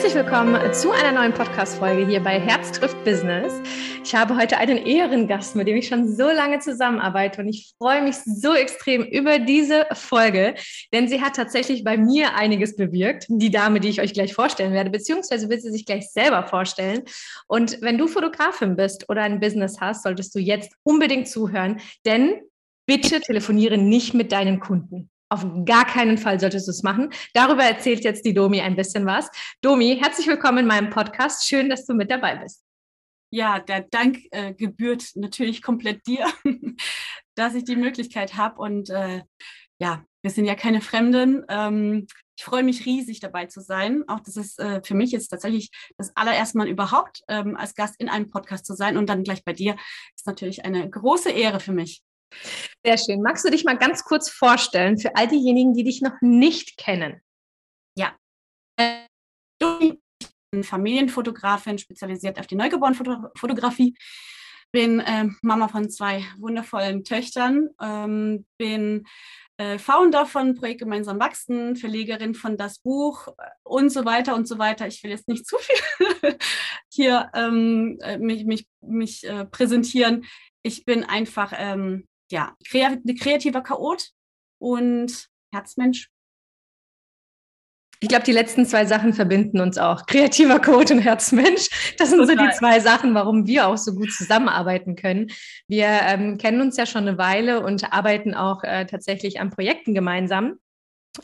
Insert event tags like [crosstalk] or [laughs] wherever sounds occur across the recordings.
Herzlich willkommen zu einer neuen Podcast-Folge hier bei Herz trifft Business. Ich habe heute einen Ehrengast, mit dem ich schon so lange zusammenarbeite und ich freue mich so extrem über diese Folge, denn sie hat tatsächlich bei mir einiges bewirkt. Die Dame, die ich euch gleich vorstellen werde, beziehungsweise wird sie sich gleich selber vorstellen. Und wenn du Fotografin bist oder ein Business hast, solltest du jetzt unbedingt zuhören, denn bitte telefoniere nicht mit deinen Kunden. Auf gar keinen Fall solltest du es machen. Darüber erzählt jetzt die Domi ein bisschen was. Domi, herzlich willkommen in meinem Podcast. Schön, dass du mit dabei bist. Ja, der Dank äh, gebührt natürlich komplett dir, [laughs] dass ich die Möglichkeit habe. Und äh, ja, wir sind ja keine Fremden. Ähm, ich freue mich riesig dabei zu sein. Auch das ist äh, für mich jetzt tatsächlich das allererste Mal überhaupt ähm, als Gast in einem Podcast zu sein und dann gleich bei dir ist natürlich eine große Ehre für mich. Sehr schön. Magst du dich mal ganz kurz vorstellen für all diejenigen, die dich noch nicht kennen? Ja. Ich bin Familienfotografin, spezialisiert auf die Neugeborenenfotografie. Bin äh, Mama von zwei wundervollen Töchtern. Ähm, bin äh, Founder von Projekt Gemeinsam Wachsen, Verlegerin von das Buch und so weiter und so weiter. Ich will jetzt nicht zu viel [laughs] hier ähm, äh, mich, mich, mich äh, präsentieren. Ich bin einfach ähm, ja, kreativer Chaot und Herzmensch. Ich glaube, die letzten zwei Sachen verbinden uns auch. Kreativer Code und Herzmensch. Das sind Total. so die zwei Sachen, warum wir auch so gut zusammenarbeiten können. Wir ähm, kennen uns ja schon eine Weile und arbeiten auch äh, tatsächlich an Projekten gemeinsam.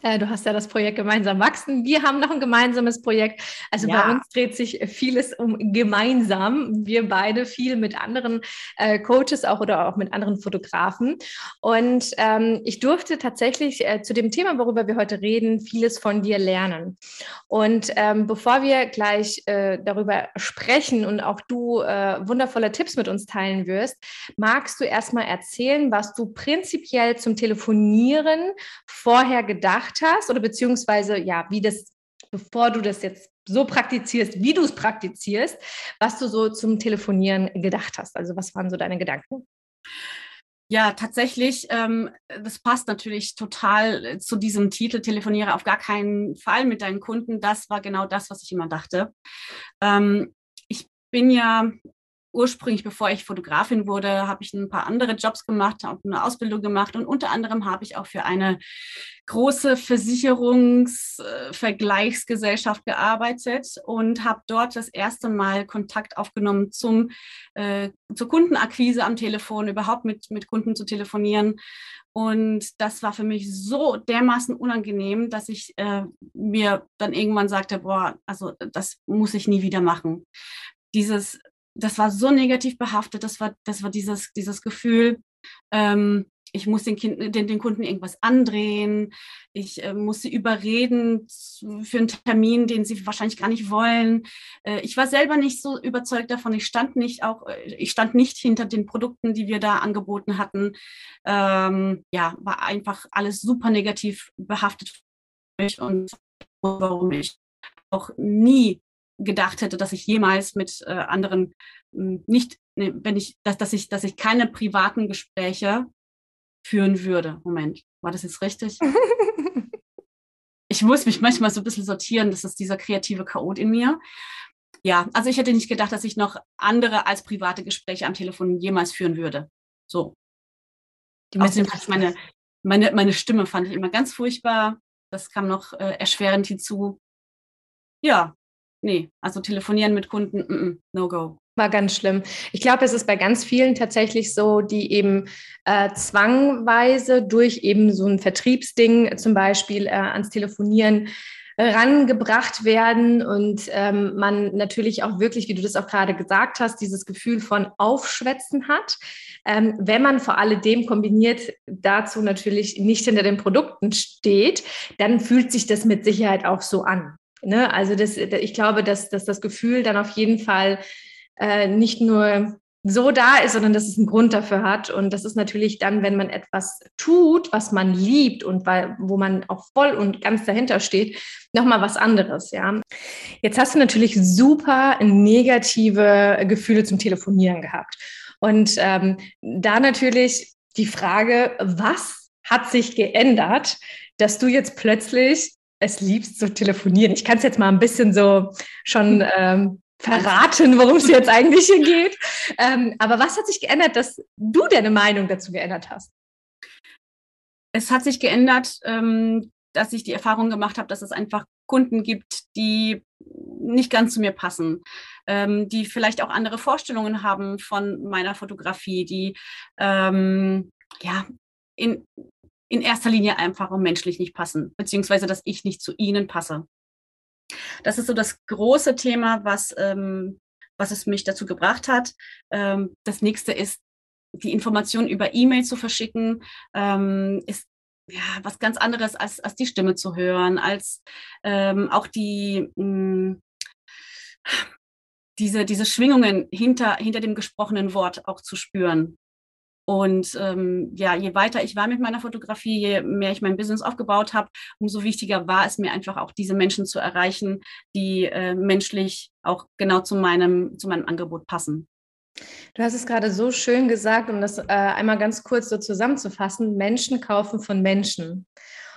Äh, du hast ja das Projekt Gemeinsam wachsen. Wir haben noch ein gemeinsames Projekt. Also ja. bei uns dreht sich vieles um gemeinsam. Wir beide viel mit anderen äh, Coaches auch oder auch mit anderen Fotografen. Und ähm, ich durfte tatsächlich äh, zu dem Thema, worüber wir heute reden, vieles von dir lernen. Und ähm, bevor wir gleich äh, darüber sprechen und auch du äh, wundervolle Tipps mit uns teilen wirst, magst du erstmal erzählen, was du prinzipiell zum Telefonieren vorher gedacht gedacht hast oder beziehungsweise ja, wie das, bevor du das jetzt so praktizierst, wie du es praktizierst, was du so zum Telefonieren gedacht hast. Also was waren so deine Gedanken? Ja, tatsächlich, ähm, das passt natürlich total zu diesem Titel, telefoniere auf gar keinen Fall mit deinen Kunden. Das war genau das, was ich immer dachte. Ähm, ich bin ja ursprünglich, bevor ich Fotografin wurde, habe ich ein paar andere Jobs gemacht, habe eine Ausbildung gemacht und unter anderem habe ich auch für eine große Versicherungsvergleichsgesellschaft äh, gearbeitet und habe dort das erste Mal Kontakt aufgenommen zum, äh, zur Kundenakquise am Telefon, überhaupt mit, mit Kunden zu telefonieren. Und das war für mich so dermaßen unangenehm, dass ich äh, mir dann irgendwann sagte, boah, also das muss ich nie wieder machen. Dieses das war so negativ behaftet, das war, das war dieses, dieses Gefühl, ähm, ich muss den, kind, den, den Kunden irgendwas andrehen, ich äh, muss sie überreden für einen Termin, den sie wahrscheinlich gar nicht wollen. Äh, ich war selber nicht so überzeugt davon. Ich stand nicht auch, äh, ich stand nicht hinter den Produkten, die wir da angeboten hatten. Ähm, ja, war einfach alles super negativ behaftet und warum ich auch nie gedacht hätte, dass ich jemals mit äh, anderen hm, nicht, ne, wenn ich, dass, dass ich, dass ich keine privaten Gespräche führen würde. Moment, war das jetzt richtig? [laughs] ich muss mich manchmal so ein bisschen sortieren, das ist dieser kreative Chaot in mir. Ja, also ich hätte nicht gedacht, dass ich noch andere als private Gespräche am Telefon jemals führen würde. So. Die Außerdem meine, meine, meine Stimme fand ich immer ganz furchtbar. Das kam noch äh, erschwerend hinzu. Ja, nee, also telefonieren mit Kunden, mm -mm, no go. War ganz schlimm. Ich glaube, es ist bei ganz vielen tatsächlich so, die eben äh, zwangweise durch eben so ein Vertriebsding zum Beispiel äh, ans Telefonieren rangebracht werden und ähm, man natürlich auch wirklich, wie du das auch gerade gesagt hast, dieses Gefühl von Aufschwätzen hat. Ähm, wenn man vor alledem kombiniert dazu natürlich nicht hinter den Produkten steht, dann fühlt sich das mit Sicherheit auch so an. Ne? Also das, ich glaube, dass, dass das Gefühl dann auf jeden Fall äh, nicht nur so da ist, sondern dass es einen Grund dafür hat. Und das ist natürlich dann, wenn man etwas tut, was man liebt und weil, wo man auch voll und ganz dahinter steht, nochmal was anderes, ja. Jetzt hast du natürlich super negative Gefühle zum Telefonieren gehabt. Und ähm, da natürlich die Frage, was hat sich geändert, dass du jetzt plötzlich es liebst zu telefonieren. Ich kann es jetzt mal ein bisschen so schon ähm, verraten, worum es jetzt eigentlich hier geht. Ähm, aber was hat sich geändert, dass du deine Meinung dazu geändert hast? Es hat sich geändert, ähm, dass ich die Erfahrung gemacht habe, dass es einfach Kunden gibt, die nicht ganz zu mir passen, ähm, die vielleicht auch andere Vorstellungen haben von meiner Fotografie, die ähm, ja in, in erster Linie einfach und menschlich nicht passen, beziehungsweise dass ich nicht zu ihnen passe. Das ist so das große Thema, was, ähm, was es mich dazu gebracht hat. Ähm, das nächste ist, die Information über E-Mail zu verschicken, ähm, ist ja, was ganz anderes als, als die Stimme zu hören, als ähm, auch die mh, hm, diese, diese Schwingungen hinter, hinter dem gesprochenen Wort auch zu spüren. Und ähm, ja, je weiter ich war mit meiner Fotografie, je mehr ich mein Business aufgebaut habe, umso wichtiger war es mir einfach auch diese Menschen zu erreichen, die äh, menschlich auch genau zu meinem, zu meinem Angebot passen. Du hast es gerade so schön gesagt, um das äh, einmal ganz kurz so zusammenzufassen. Menschen kaufen von Menschen.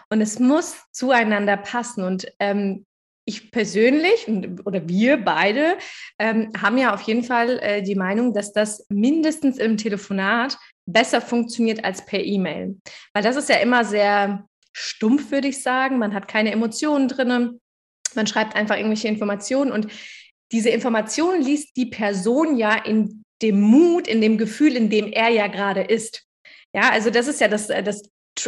Und es muss zueinander passen. Und ähm, ich persönlich oder wir beide ähm, haben ja auf jeden Fall äh, die Meinung, dass das mindestens im Telefonat besser funktioniert als per E-Mail. Weil das ist ja immer sehr stumpf, würde ich sagen. Man hat keine Emotionen drin. Man schreibt einfach irgendwelche Informationen und diese Informationen liest die Person ja in dem Mut, in dem Gefühl, in dem er ja gerade ist. Ja, also das ist ja das, äh, das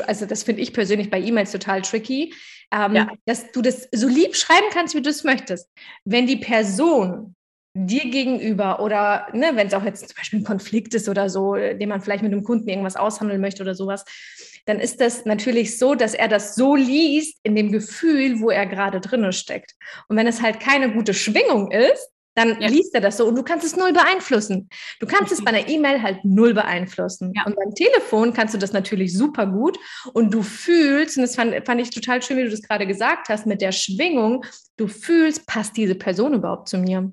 also das finde ich persönlich bei E-Mails total tricky, ähm, ja. dass du das so lieb schreiben kannst, wie du es möchtest. Wenn die Person dir gegenüber oder ne, wenn es auch jetzt zum Beispiel ein Konflikt ist oder so, den man vielleicht mit einem Kunden irgendwas aushandeln möchte oder sowas, dann ist das natürlich so, dass er das so liest in dem Gefühl, wo er gerade drinne steckt. Und wenn es halt keine gute Schwingung ist, dann ja. liest er das so und du kannst es null beeinflussen. Du kannst es bei einer E-Mail halt null beeinflussen. Ja. Und beim Telefon kannst du das natürlich super gut und du fühlst, und das fand, fand ich total schön, wie du das gerade gesagt hast, mit der Schwingung, du fühlst, passt diese Person überhaupt zu mir?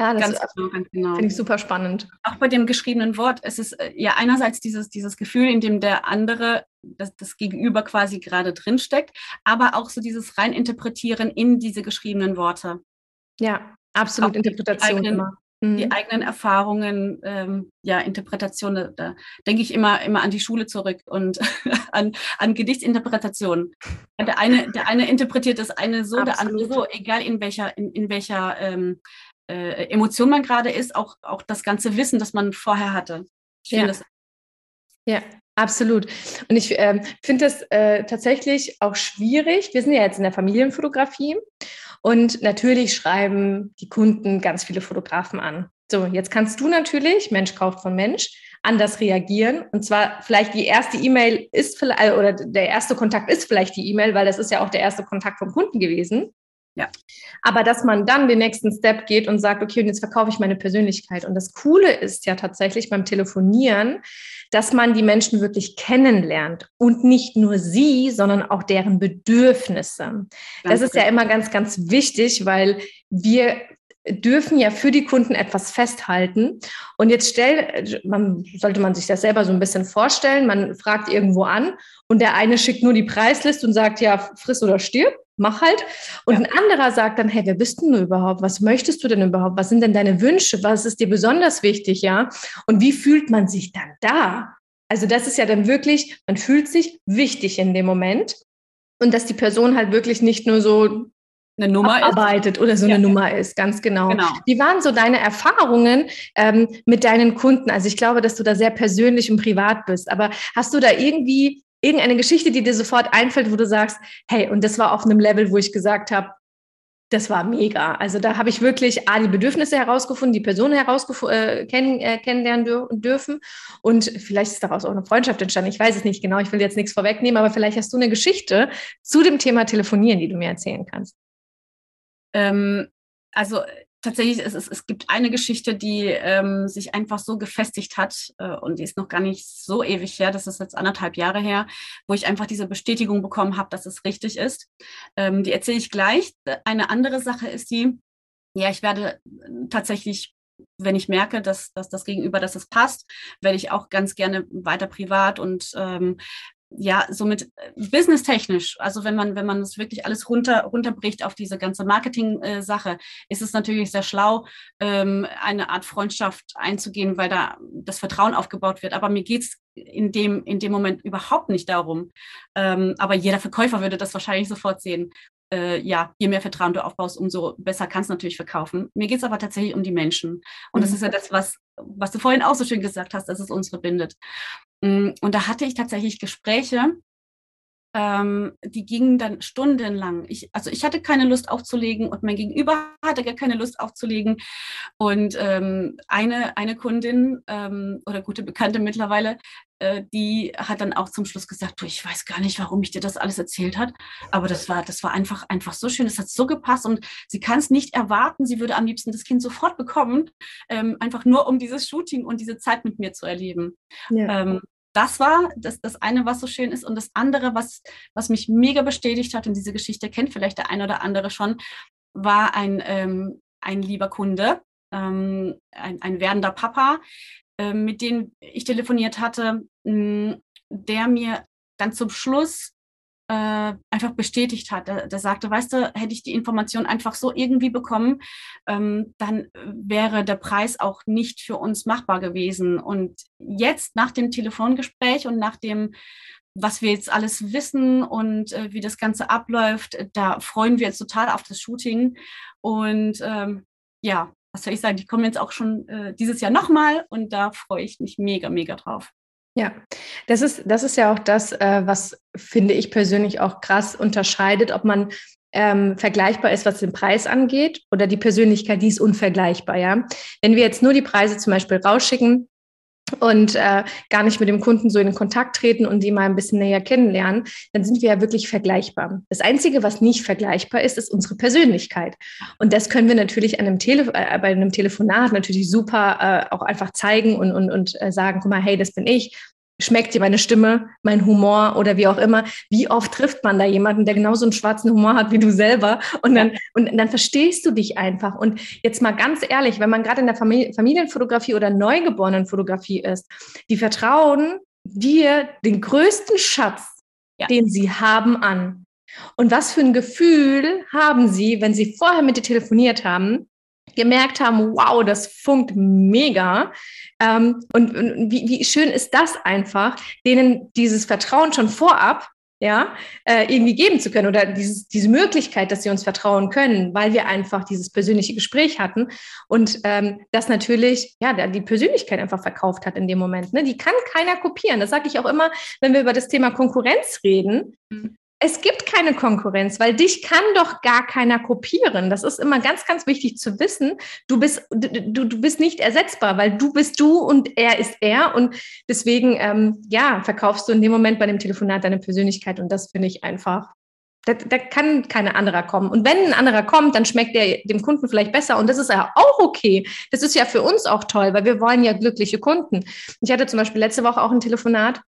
Ja, das ganz genau, ganz genau. finde ich super spannend. Auch bei dem geschriebenen Wort, es ist äh, ja einerseits dieses, dieses Gefühl, in dem der andere, das, das Gegenüber quasi gerade drinsteckt, aber auch so dieses Reininterpretieren in diese geschriebenen Worte. Ja, Absolut, Interpretation die eigenen, immer. Mhm. Die eigenen Erfahrungen, ähm, ja, Interpretation, da, da denke ich immer, immer an die Schule zurück und [laughs] an, an Gedichtsinterpretation. Der eine, der eine interpretiert das eine so, Absolut. der andere so, egal in welcher, in, in welcher ähm, äh, Emotion man gerade ist, auch, auch das ganze Wissen, das man vorher hatte. Ja. Das ja, Absolut. Und ich äh, finde das äh, tatsächlich auch schwierig. Wir sind ja jetzt in der Familienfotografie und natürlich schreiben die Kunden ganz viele Fotografen an. So, jetzt kannst du natürlich, Mensch kauft von Mensch, anders reagieren. Und zwar vielleicht die erste E-Mail ist vielleicht, oder der erste Kontakt ist vielleicht die E-Mail, weil das ist ja auch der erste Kontakt vom Kunden gewesen. Ja. Aber dass man dann den nächsten Step geht und sagt, okay, und jetzt verkaufe ich meine Persönlichkeit. Und das Coole ist ja tatsächlich beim Telefonieren, dass man die Menschen wirklich kennenlernt und nicht nur sie, sondern auch deren Bedürfnisse. Ganz das ist ja immer ganz, ganz wichtig, weil wir dürfen ja für die Kunden etwas festhalten. Und jetzt stell, man, sollte man sich das selber so ein bisschen vorstellen. Man fragt irgendwo an und der eine schickt nur die Preisliste und sagt, ja, friss oder stirb mach halt. Und ja. ein anderer sagt dann, hey, wer bist denn du überhaupt? Was möchtest du denn überhaupt? Was sind denn deine Wünsche? Was ist dir besonders wichtig, ja? Und wie fühlt man sich dann da? Also das ist ja dann wirklich, man fühlt sich wichtig in dem Moment. Und dass die Person halt wirklich nicht nur so eine Nummer arbeitet ist. oder so eine ja. Nummer ist, ganz genau. genau. Wie waren so deine Erfahrungen ähm, mit deinen Kunden? Also ich glaube, dass du da sehr persönlich und privat bist, aber hast du da irgendwie irgendeine Geschichte, die dir sofort einfällt, wo du sagst, hey, und das war auf einem Level, wo ich gesagt habe, das war mega. Also da habe ich wirklich A, die Bedürfnisse herausgefunden, die Person äh, kenn äh, kennenlernen dür dürfen und vielleicht ist daraus auch eine Freundschaft entstanden. Ich weiß es nicht genau, ich will jetzt nichts vorwegnehmen, aber vielleicht hast du eine Geschichte zu dem Thema Telefonieren, die du mir erzählen kannst. Ähm, also tatsächlich, es, es, es gibt eine Geschichte, die ähm, sich einfach so gefestigt hat äh, und die ist noch gar nicht so ewig her, das ist jetzt anderthalb Jahre her, wo ich einfach diese Bestätigung bekommen habe, dass es richtig ist. Ähm, die erzähle ich gleich. Eine andere Sache ist die, ja, ich werde tatsächlich wenn ich merke, dass, dass das Gegenüber, dass es passt, werde ich auch ganz gerne weiter privat und ähm, ja, somit äh, businesstechnisch, also wenn man, wenn man das wirklich alles runter, runterbricht auf diese ganze Marketing-Sache, äh, ist es natürlich sehr schlau, ähm, eine Art Freundschaft einzugehen, weil da das Vertrauen aufgebaut wird. Aber mir geht's in dem, in dem Moment überhaupt nicht darum. Ähm, aber jeder Verkäufer würde das wahrscheinlich sofort sehen. Äh, ja, je mehr Vertrauen du aufbaust, umso besser kannst du natürlich verkaufen. Mir geht es aber tatsächlich um die Menschen. Und mhm. das ist ja das, was, was du vorhin auch so schön gesagt hast, dass es uns verbindet. Mm, und da hatte ich tatsächlich Gespräche, ähm, die gingen dann stundenlang. Ich, also ich hatte keine Lust aufzulegen und mein Gegenüber hatte gar keine Lust aufzulegen. Und ähm, eine, eine Kundin ähm, oder gute Bekannte mittlerweile, äh, die hat dann auch zum Schluss gesagt, du, ich weiß gar nicht, warum ich dir das alles erzählt hat, aber das war, das war einfach, einfach so schön, es hat so gepasst und sie kann es nicht erwarten, sie würde am liebsten das Kind sofort bekommen, ähm, einfach nur um dieses Shooting und diese Zeit mit mir zu erleben. Ja. Das war das, das eine, was so schön ist. Und das andere, was, was mich mega bestätigt hat, und diese Geschichte kennt vielleicht der eine oder andere schon, war ein, ähm, ein lieber Kunde, ähm, ein, ein werdender Papa, äh, mit dem ich telefoniert hatte, mh, der mir dann zum Schluss äh, einfach bestätigt hat. Der, sagte, weißt du, hätte ich die Information einfach so irgendwie bekommen, ähm, dann wäre der Preis auch nicht für uns machbar gewesen. Und jetzt nach dem Telefongespräch und nach dem was wir jetzt alles wissen und äh, wie das Ganze abläuft, da freuen wir uns total auf das Shooting. Und ähm, ja, was soll ich sagen, die kommen jetzt auch schon äh, dieses Jahr nochmal und da freue ich mich mega, mega drauf. Ja, das ist, das ist ja auch das, äh, was finde ich persönlich auch krass unterscheidet, ob man ähm, vergleichbar ist, was den Preis angeht, oder die Persönlichkeit, die ist unvergleichbar, ja. Wenn wir jetzt nur die Preise zum Beispiel rausschicken, und äh, gar nicht mit dem Kunden so in Kontakt treten und die mal ein bisschen näher kennenlernen, dann sind wir ja wirklich vergleichbar. Das Einzige, was nicht vergleichbar ist, ist unsere Persönlichkeit. Und das können wir natürlich an einem Tele äh, bei einem Telefonat natürlich super äh, auch einfach zeigen und, und, und äh, sagen, guck mal, hey, das bin ich schmeckt dir meine Stimme, mein Humor oder wie auch immer. Wie oft trifft man da jemanden, der genauso einen schwarzen Humor hat wie du selber? Und dann, und dann verstehst du dich einfach. Und jetzt mal ganz ehrlich, wenn man gerade in der Familie, Familienfotografie oder Neugeborenenfotografie ist, die vertrauen dir den größten Schatz, ja. den sie haben, an. Und was für ein Gefühl haben sie, wenn sie vorher mit dir telefoniert haben, gemerkt haben, wow, das funkt mega. Ähm, und, und wie, wie schön ist das einfach, denen dieses Vertrauen schon vorab ja, äh, irgendwie geben zu können oder dieses, diese Möglichkeit, dass sie uns vertrauen können, weil wir einfach dieses persönliche Gespräch hatten und ähm, das natürlich, ja, die Persönlichkeit einfach verkauft hat in dem Moment. Ne? Die kann keiner kopieren. Das sage ich auch immer, wenn wir über das Thema Konkurrenz reden. Mhm es gibt keine Konkurrenz, weil dich kann doch gar keiner kopieren. Das ist immer ganz, ganz wichtig zu wissen. Du bist, du, du bist nicht ersetzbar, weil du bist du und er ist er. Und deswegen, ähm, ja, verkaufst du in dem Moment bei dem Telefonat deine Persönlichkeit. Und das finde ich einfach, da, da kann kein anderer kommen. Und wenn ein anderer kommt, dann schmeckt er dem Kunden vielleicht besser. Und das ist ja auch okay. Das ist ja für uns auch toll, weil wir wollen ja glückliche Kunden. Ich hatte zum Beispiel letzte Woche auch ein Telefonat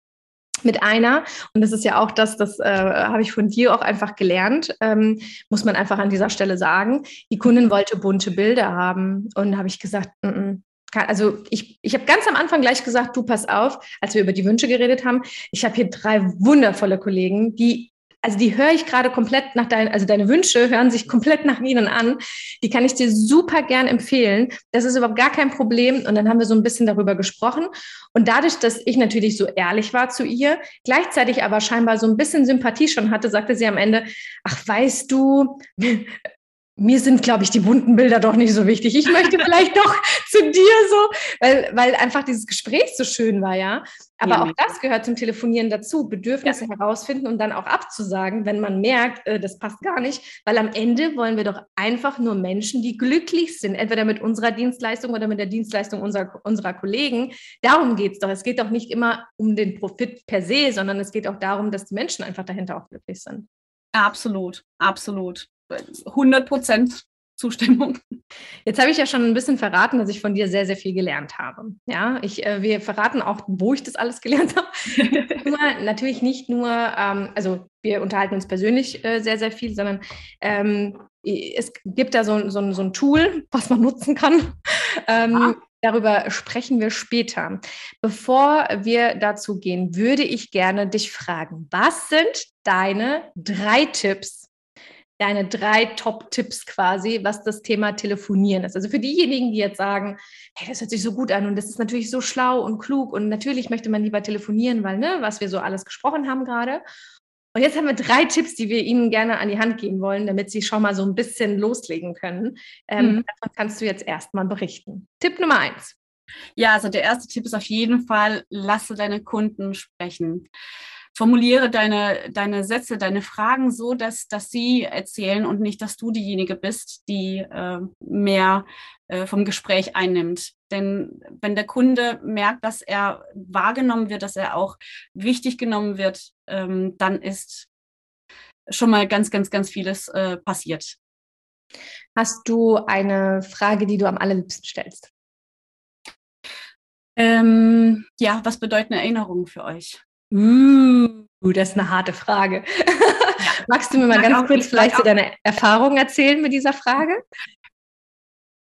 mit einer, und das ist ja auch das, das äh, habe ich von dir auch einfach gelernt, ähm, muss man einfach an dieser Stelle sagen. Die Kundin wollte bunte Bilder haben und habe ich gesagt, mm -mm, also ich, ich habe ganz am Anfang gleich gesagt, du pass auf, als wir über die Wünsche geredet haben, ich habe hier drei wundervolle Kollegen, die also die höre ich gerade komplett nach deinen, also deine Wünsche hören sich komplett nach ihnen an. Die kann ich dir super gern empfehlen. Das ist überhaupt gar kein Problem. Und dann haben wir so ein bisschen darüber gesprochen. Und dadurch, dass ich natürlich so ehrlich war zu ihr, gleichzeitig aber scheinbar so ein bisschen Sympathie schon hatte, sagte sie am Ende, ach, weißt du, mir sind, glaube ich, die bunten Bilder doch nicht so wichtig. Ich möchte [laughs] vielleicht doch zu dir so, weil, weil einfach dieses Gespräch so schön war, ja. Aber ja, auch das gehört zum Telefonieren dazu, Bedürfnisse ja. herausfinden und dann auch abzusagen, wenn man merkt, äh, das passt gar nicht. Weil am Ende wollen wir doch einfach nur Menschen, die glücklich sind, entweder mit unserer Dienstleistung oder mit der Dienstleistung unserer, unserer Kollegen. Darum geht es doch. Es geht doch nicht immer um den Profit per se, sondern es geht auch darum, dass die Menschen einfach dahinter auch glücklich sind. Absolut, absolut. 100 Prozent Zustimmung. Jetzt habe ich ja schon ein bisschen verraten, dass ich von dir sehr, sehr viel gelernt habe. Ja, ich, äh, wir verraten auch, wo ich das alles gelernt habe. [laughs] nur, natürlich nicht nur, ähm, also wir unterhalten uns persönlich äh, sehr, sehr viel, sondern ähm, es gibt da so, so, so, ein Tool, was man nutzen kann. Ähm, Darüber sprechen wir später. Bevor wir dazu gehen, würde ich gerne dich fragen, was sind deine drei Tipps, deine drei Top-Tipps quasi, was das Thema Telefonieren ist? Also für diejenigen, die jetzt sagen, hey, das hört sich so gut an und das ist natürlich so schlau und klug und natürlich möchte man lieber telefonieren, weil, ne, was wir so alles gesprochen haben gerade. Und jetzt haben wir drei Tipps, die wir Ihnen gerne an die Hand geben wollen, damit Sie schon mal so ein bisschen loslegen können. Ähm, mhm. Davon kannst du jetzt erstmal berichten. Tipp Nummer eins. Ja, also der erste Tipp ist auf jeden Fall, lasse deine Kunden sprechen. Formuliere deine, deine Sätze, deine Fragen so, dass, dass sie erzählen und nicht, dass du diejenige bist, die äh, mehr äh, vom Gespräch einnimmt. Denn wenn der Kunde merkt, dass er wahrgenommen wird, dass er auch wichtig genommen wird, ähm, dann ist schon mal ganz, ganz, ganz vieles äh, passiert. Hast du eine Frage, die du am allerliebsten stellst? Ähm, ja, was bedeuten Erinnerungen für euch? Uh, das ist eine harte Frage. [laughs] Magst du mir mal ganz kurz vielleicht so deine Erfahrungen erzählen mit dieser Frage?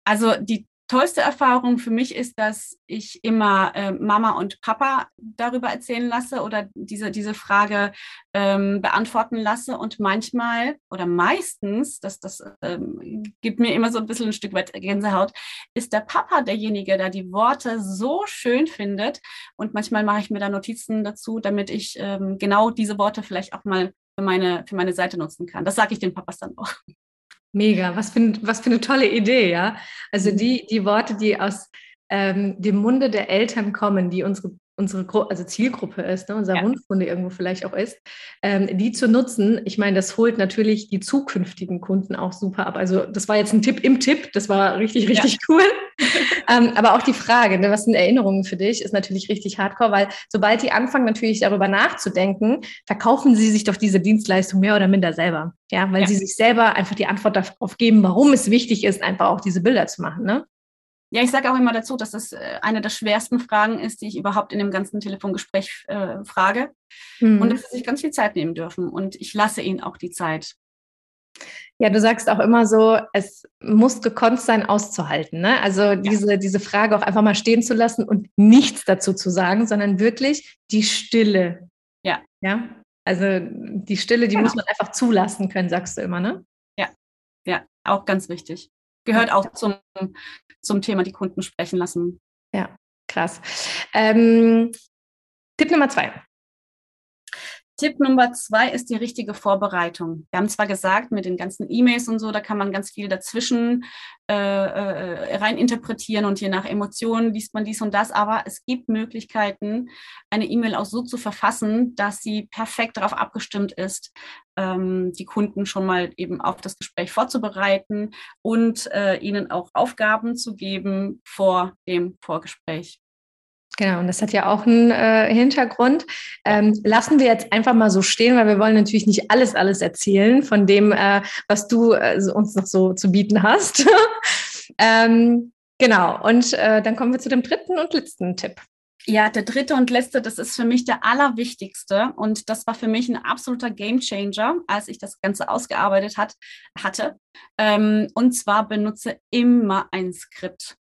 Also die tollste Erfahrung für mich ist, dass ich immer äh, Mama und Papa darüber erzählen lasse oder diese, diese Frage ähm, beantworten lasse. Und manchmal oder meistens, das, das ähm, gibt mir immer so ein bisschen ein Stück weit Gänsehaut, ist der Papa derjenige, der die Worte so schön findet. Und manchmal mache ich mir da Notizen dazu, damit ich ähm, genau diese Worte vielleicht auch mal für meine, für meine Seite nutzen kann. Das sage ich den Papas dann auch. Mega, was für, was für eine tolle Idee, ja. Also mhm. die, die Worte, die aus ähm, dem Munde der Eltern kommen, die unsere, unsere Gru also Zielgruppe ist, ne, unser ja. Wunschkunde irgendwo vielleicht auch ist, ähm, die zu nutzen. Ich meine, das holt natürlich die zukünftigen Kunden auch super ab. Also das war jetzt ein Tipp im Tipp, das war richtig, richtig ja. cool. ähm, aber auch die Frage, ne, was sind Erinnerungen für dich, ist natürlich richtig hardcore, weil sobald die anfangen, natürlich darüber nachzudenken, verkaufen sie sich doch diese Dienstleistung mehr oder minder selber. Ja, weil ja. sie sich selber einfach die Antwort darauf geben, warum es wichtig ist, einfach auch diese Bilder zu machen. Ne? Ja, ich sage auch immer dazu, dass das äh, eine der schwersten Fragen ist, die ich überhaupt in dem ganzen Telefongespräch äh, frage. Mhm. Und dass sie sich ganz viel Zeit nehmen dürfen. Und ich lasse ihnen auch die Zeit. Ja, du sagst auch immer so, es muss gekonnt sein, auszuhalten. Ne? Also diese, ja. diese Frage auch einfach mal stehen zu lassen und nichts dazu zu sagen, sondern wirklich die Stille. Ja. Ja. Also die Stille, die genau. muss man einfach zulassen können, sagst du immer, ne? Ja, ja, auch ganz wichtig. Gehört auch zum, zum Thema die Kunden sprechen lassen. Ja, krass. Ähm, Tipp Nummer zwei. Tipp Nummer zwei ist die richtige Vorbereitung. Wir haben zwar gesagt, mit den ganzen E-Mails und so, da kann man ganz viel dazwischen äh, äh, rein interpretieren und je nach Emotionen liest man dies und das, aber es gibt Möglichkeiten, eine E-Mail auch so zu verfassen, dass sie perfekt darauf abgestimmt ist, ähm, die Kunden schon mal eben auf das Gespräch vorzubereiten und äh, ihnen auch Aufgaben zu geben vor dem Vorgespräch. Genau, und das hat ja auch einen äh, Hintergrund. Ähm, lassen wir jetzt einfach mal so stehen, weil wir wollen natürlich nicht alles, alles erzählen von dem, äh, was du äh, uns noch so zu bieten hast. [laughs] ähm, genau, und äh, dann kommen wir zu dem dritten und letzten Tipp. Ja, der dritte und letzte, das ist für mich der allerwichtigste und das war für mich ein absoluter Gamechanger, als ich das Ganze ausgearbeitet hat, hatte. Ähm, und zwar benutze immer ein Skript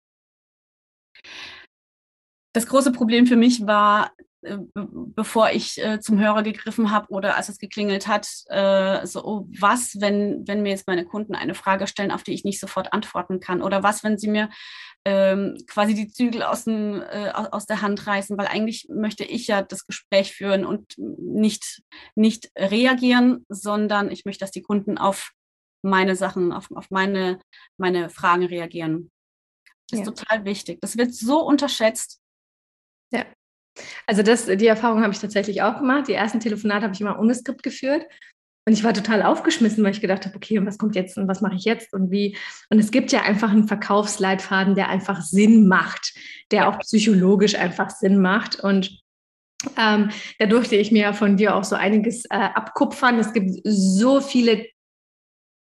das große Problem für mich war, äh, bevor ich äh, zum Hörer gegriffen habe oder als es geklingelt hat, äh, so, oh, was, wenn, wenn mir jetzt meine Kunden eine Frage stellen, auf die ich nicht sofort antworten kann? Oder was, wenn sie mir ähm, quasi die Zügel aus, dem, äh, aus der Hand reißen? Weil eigentlich möchte ich ja das Gespräch führen und nicht, nicht reagieren, sondern ich möchte, dass die Kunden auf meine Sachen, auf, auf meine, meine Fragen reagieren. Das ist ja. total wichtig. Das wird so unterschätzt. Also das, die Erfahrung habe ich tatsächlich auch gemacht. Die ersten Telefonate habe ich immer ohne Skript geführt. Und ich war total aufgeschmissen, weil ich gedacht habe, okay, und was kommt jetzt und was mache ich jetzt und wie? Und es gibt ja einfach einen Verkaufsleitfaden, der einfach Sinn macht, der auch psychologisch einfach Sinn macht. Und ähm, da durfte ich mir von dir auch so einiges äh, abkupfern. Es gibt so viele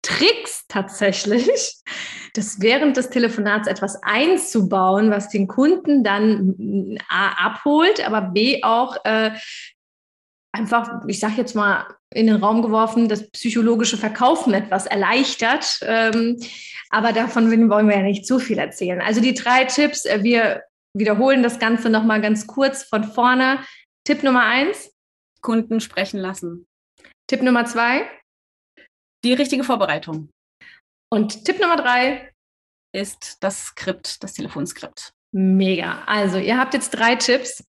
Tricks tatsächlich, [laughs] das während des Telefonats etwas einzubauen, was den Kunden dann A abholt, aber B auch äh, einfach, ich sage jetzt mal in den Raum geworfen, das psychologische Verkaufen etwas erleichtert. Ähm, aber davon wollen wir ja nicht zu viel erzählen. Also die drei Tipps, äh, wir wiederholen das Ganze nochmal ganz kurz von vorne. Tipp Nummer eins. Kunden sprechen lassen. Tipp Nummer zwei. Die richtige Vorbereitung. Und Tipp Nummer drei ist das Skript, das Telefonskript. Mega. Also ihr habt jetzt drei Tipps,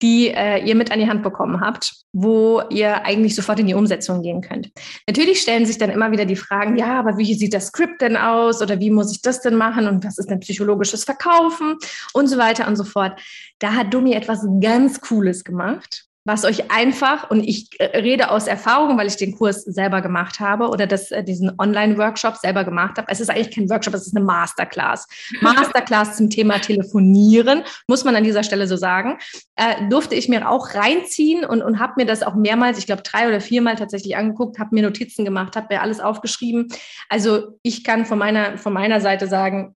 die äh, ihr mit an die Hand bekommen habt, wo ihr eigentlich sofort in die Umsetzung gehen könnt. Natürlich stellen sich dann immer wieder die Fragen, ja, aber wie sieht das Skript denn aus oder wie muss ich das denn machen und was ist denn psychologisches Verkaufen und so weiter und so fort. Da hat Dumi etwas ganz Cooles gemacht was euch einfach, und ich äh, rede aus Erfahrung, weil ich den Kurs selber gemacht habe oder das, äh, diesen Online-Workshop selber gemacht habe. Es ist eigentlich kein Workshop, es ist eine Masterclass. [laughs] Masterclass zum Thema Telefonieren, muss man an dieser Stelle so sagen. Äh, durfte ich mir auch reinziehen und, und habe mir das auch mehrmals, ich glaube drei oder viermal tatsächlich angeguckt, habe mir Notizen gemacht, habe mir alles aufgeschrieben. Also ich kann von meiner, von meiner Seite sagen,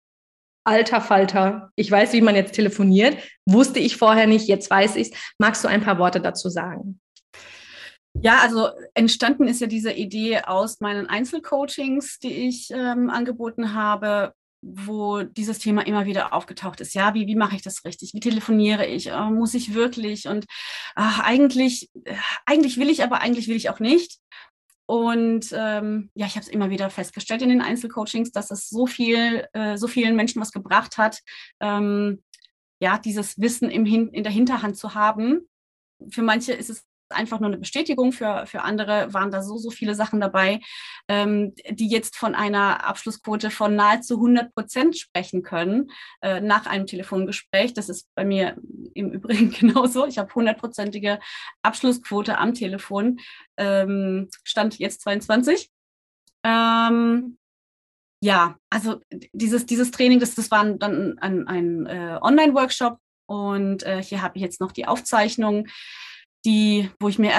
alter Falter, ich weiß, wie man jetzt telefoniert, wusste ich vorher nicht, jetzt weiß ich es. Magst du ein paar Worte dazu sagen? Ja, also entstanden ist ja diese Idee aus meinen Einzelcoachings, die ich ähm, angeboten habe, wo dieses Thema immer wieder aufgetaucht ist. Ja, wie, wie mache ich das richtig? Wie telefoniere ich? Äh, muss ich wirklich? Und ach, eigentlich, äh, eigentlich will ich, aber eigentlich will ich auch nicht. Und ähm, ja, ich habe es immer wieder festgestellt in den Einzelcoachings, dass es so viel, äh, so vielen Menschen was gebracht hat, ähm, ja, dieses Wissen im Hin in der Hinterhand zu haben. Für manche ist es einfach nur eine Bestätigung. Für, für andere waren da so, so viele Sachen dabei, ähm, die jetzt von einer Abschlussquote von nahezu 100 Prozent sprechen können äh, nach einem Telefongespräch. Das ist bei mir im Übrigen [laughs] genauso. Ich habe hundertprozentige Abschlussquote am Telefon. Ähm, Stand jetzt 22. Ähm, ja, also dieses, dieses Training, das, das war dann ein, ein äh, Online-Workshop und äh, hier habe ich jetzt noch die Aufzeichnung die, wo ich mir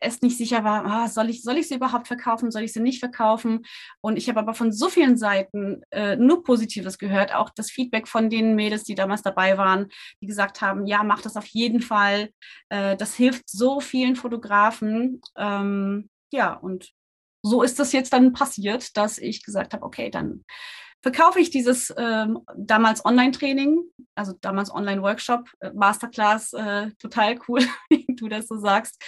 erst nicht sicher war, ah, soll, ich, soll ich sie überhaupt verkaufen, soll ich sie nicht verkaufen? Und ich habe aber von so vielen Seiten äh, nur Positives gehört, auch das Feedback von den Mädels, die damals dabei waren, die gesagt haben, ja, mach das auf jeden Fall. Äh, das hilft so vielen Fotografen. Ähm, ja, und so ist das jetzt dann passiert, dass ich gesagt habe, okay, dann verkaufe ich dieses ähm, damals Online-Training, also damals Online-Workshop, äh, Masterclass, äh, total cool, [laughs] [laughs] du das so sagst.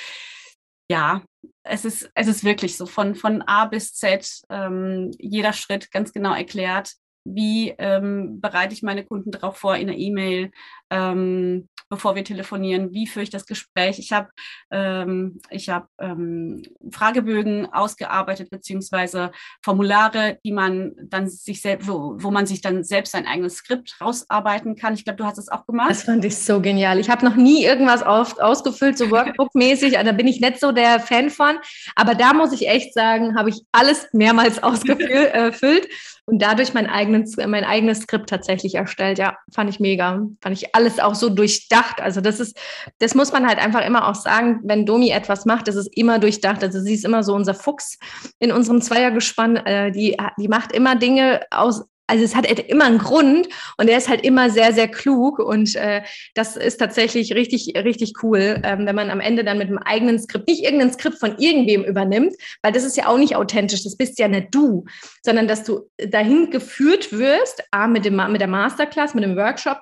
Ja, es ist, es ist wirklich so von, von A bis Z, ähm, jeder Schritt ganz genau erklärt. Wie ähm, bereite ich meine Kunden darauf vor in der E-Mail? Ähm, bevor wir telefonieren, wie führe ich das Gespräch. Ich habe ähm, ich hab, ähm, Fragebögen ausgearbeitet, beziehungsweise Formulare, die man dann sich selbst, wo, wo man sich dann selbst sein eigenes Skript rausarbeiten kann. Ich glaube, du hast es auch gemacht. Das fand ich so genial. Ich habe noch nie irgendwas auf, ausgefüllt, so [laughs] Workbook-mäßig. da bin ich nicht so der Fan von. Aber da muss ich echt sagen, habe ich alles mehrmals [laughs] ausgefüllt. und dadurch mein eigenes, mein eigenes Skript tatsächlich erstellt. Ja, fand ich mega. Fand ich alles auch so durchdacht. Also das ist, das muss man halt einfach immer auch sagen, wenn Domi etwas macht, das ist immer durchdacht. Also sie ist immer so unser Fuchs in unserem Zweiergespann. Äh, die, die macht immer Dinge aus, also es hat immer einen Grund und er ist halt immer sehr, sehr klug und äh, das ist tatsächlich richtig, richtig cool, ähm, wenn man am Ende dann mit einem eigenen Skript, nicht irgendein Skript von irgendwem übernimmt, weil das ist ja auch nicht authentisch, das bist ja nicht du, sondern dass du dahin geführt wirst, A, mit, dem, mit der Masterclass, mit dem Workshop,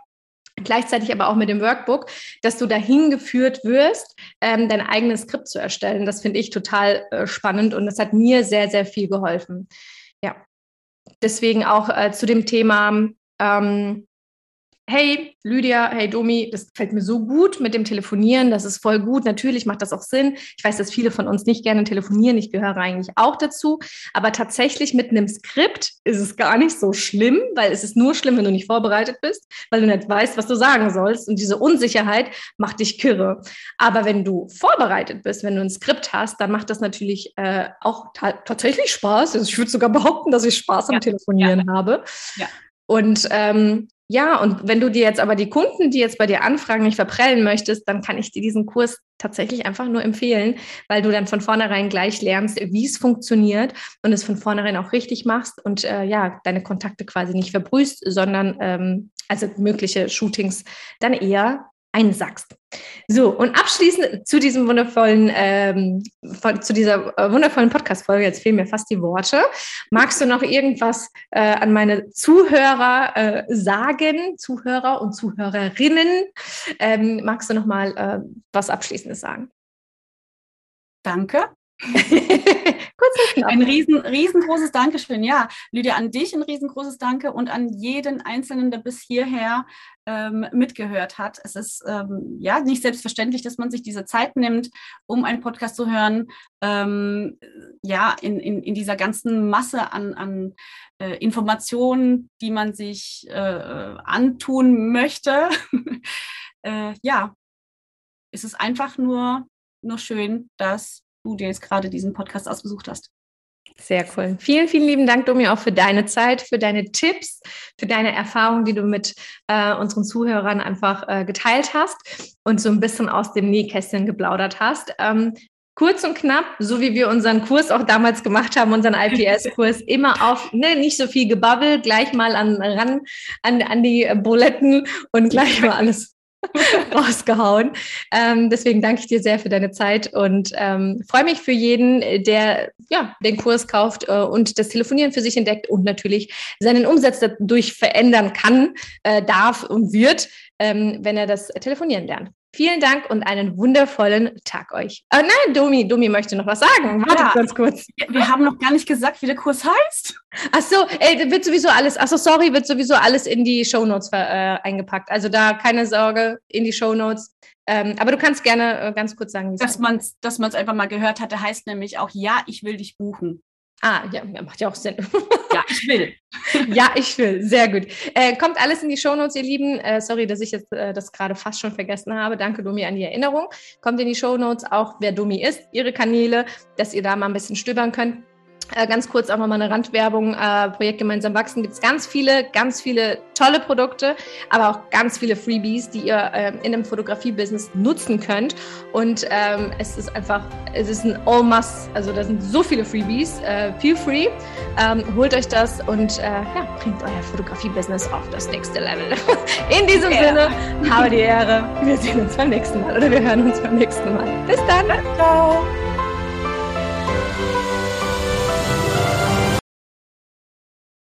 gleichzeitig aber auch mit dem Workbook, dass du dahin geführt wirst, ähm, dein eigenes Skript zu erstellen. Das finde ich total äh, spannend und das hat mir sehr, sehr viel geholfen. Ja, deswegen auch äh, zu dem Thema ähm, hey Lydia, hey Domi, das gefällt mir so gut mit dem Telefonieren, das ist voll gut. Natürlich macht das auch Sinn. Ich weiß, dass viele von uns nicht gerne telefonieren, ich gehöre eigentlich auch dazu. Aber tatsächlich mit einem Skript ist es gar nicht so schlimm, weil es ist nur schlimm, wenn du nicht vorbereitet bist, weil du nicht weißt, was du sagen sollst. Und diese Unsicherheit macht dich kirre. Aber wenn du vorbereitet bist, wenn du ein Skript hast, dann macht das natürlich äh, auch tatsächlich Spaß. Also ich würde sogar behaupten, dass ich Spaß am ja. Telefonieren ja. habe. Ja. Und ähm, ja, und wenn du dir jetzt aber die Kunden, die jetzt bei dir anfragen, nicht verprellen möchtest, dann kann ich dir diesen Kurs tatsächlich einfach nur empfehlen, weil du dann von vornherein gleich lernst, wie es funktioniert und es von vornherein auch richtig machst und äh, ja, deine Kontakte quasi nicht verbrühst, sondern ähm, also mögliche Shootings dann eher einsackst. So, und abschließend zu diesem wundervollen, ähm, zu dieser äh, wundervollen Podcast-Folge, jetzt fehlen mir fast die Worte. Magst du noch irgendwas äh, an meine Zuhörer äh, sagen, Zuhörer und Zuhörerinnen? Ähm, magst du noch mal äh, was Abschließendes sagen? Danke. [laughs] ein riesen, riesengroßes Dankeschön. Ja, Lydia, an dich ein riesengroßes Danke und an jeden Einzelnen, der bis hierher ähm, mitgehört hat. Es ist ähm, ja nicht selbstverständlich, dass man sich diese Zeit nimmt, um einen Podcast zu hören. Ähm, ja, in, in, in dieser ganzen Masse an, an äh, Informationen, die man sich äh, antun möchte. [laughs] äh, ja, es ist einfach nur, nur schön, dass du dir jetzt gerade diesen Podcast ausgesucht hast. Sehr cool. Vielen, vielen lieben Dank, Domi, auch für deine Zeit, für deine Tipps, für deine Erfahrungen, die du mit äh, unseren Zuhörern einfach äh, geteilt hast und so ein bisschen aus dem Nähkästchen geplaudert hast. Ähm, kurz und knapp, so wie wir unseren Kurs auch damals gemacht haben, unseren IPS-Kurs, [laughs] immer auf, ne, nicht so viel Gebabbel, gleich mal an, ran, an, an die Buletten und gleich mal alles [laughs] rausgehauen. Ähm, deswegen danke ich dir sehr für deine Zeit und ähm, freue mich für jeden, der ja, den Kurs kauft äh, und das Telefonieren für sich entdeckt und natürlich seinen Umsatz dadurch verändern kann, äh, darf und wird, ähm, wenn er das Telefonieren lernt. Vielen Dank und einen wundervollen Tag euch. Oh nein, Domi, Domi möchte noch was sagen. Warte ja, ganz kurz. Wir haben noch gar nicht gesagt, wie der Kurs heißt. Ach so, ey, wird sowieso alles, ach so, sorry, wird sowieso alles in die Shownotes äh, eingepackt. Also da keine Sorge, in die Shownotes. Ähm, aber du kannst gerne äh, ganz kurz sagen, wie es Dass man es dass einfach mal gehört hatte, heißt nämlich auch, ja, ich will dich buchen. Ah, ja, macht ja auch Sinn. [laughs] Ich will. [laughs] ja, ich will. Sehr gut. Äh, kommt alles in die Shownotes, ihr Lieben. Äh, sorry, dass ich jetzt äh, das gerade fast schon vergessen habe. Danke, Domi, an die Erinnerung. Kommt in die Shownotes auch, wer Domi ist, ihre Kanäle, dass ihr da mal ein bisschen stöbern könnt. Äh, ganz kurz auch nochmal eine Randwerbung. Äh, Projekt Gemeinsam Wachsen gibt es ganz viele, ganz viele tolle Produkte, aber auch ganz viele Freebies, die ihr äh, in einem Fotografie-Business nutzen könnt. Und ähm, es ist einfach, es ist ein All-Must. Also da sind so viele Freebies. Äh, feel free. Ähm, holt euch das und äh, ja, bringt euer Fotografie-Business auf das nächste Level. [laughs] in diesem. Sinne, habe die Ehre. Wir sehen uns beim nächsten Mal oder wir hören uns beim nächsten Mal. Bis dann. Ciao.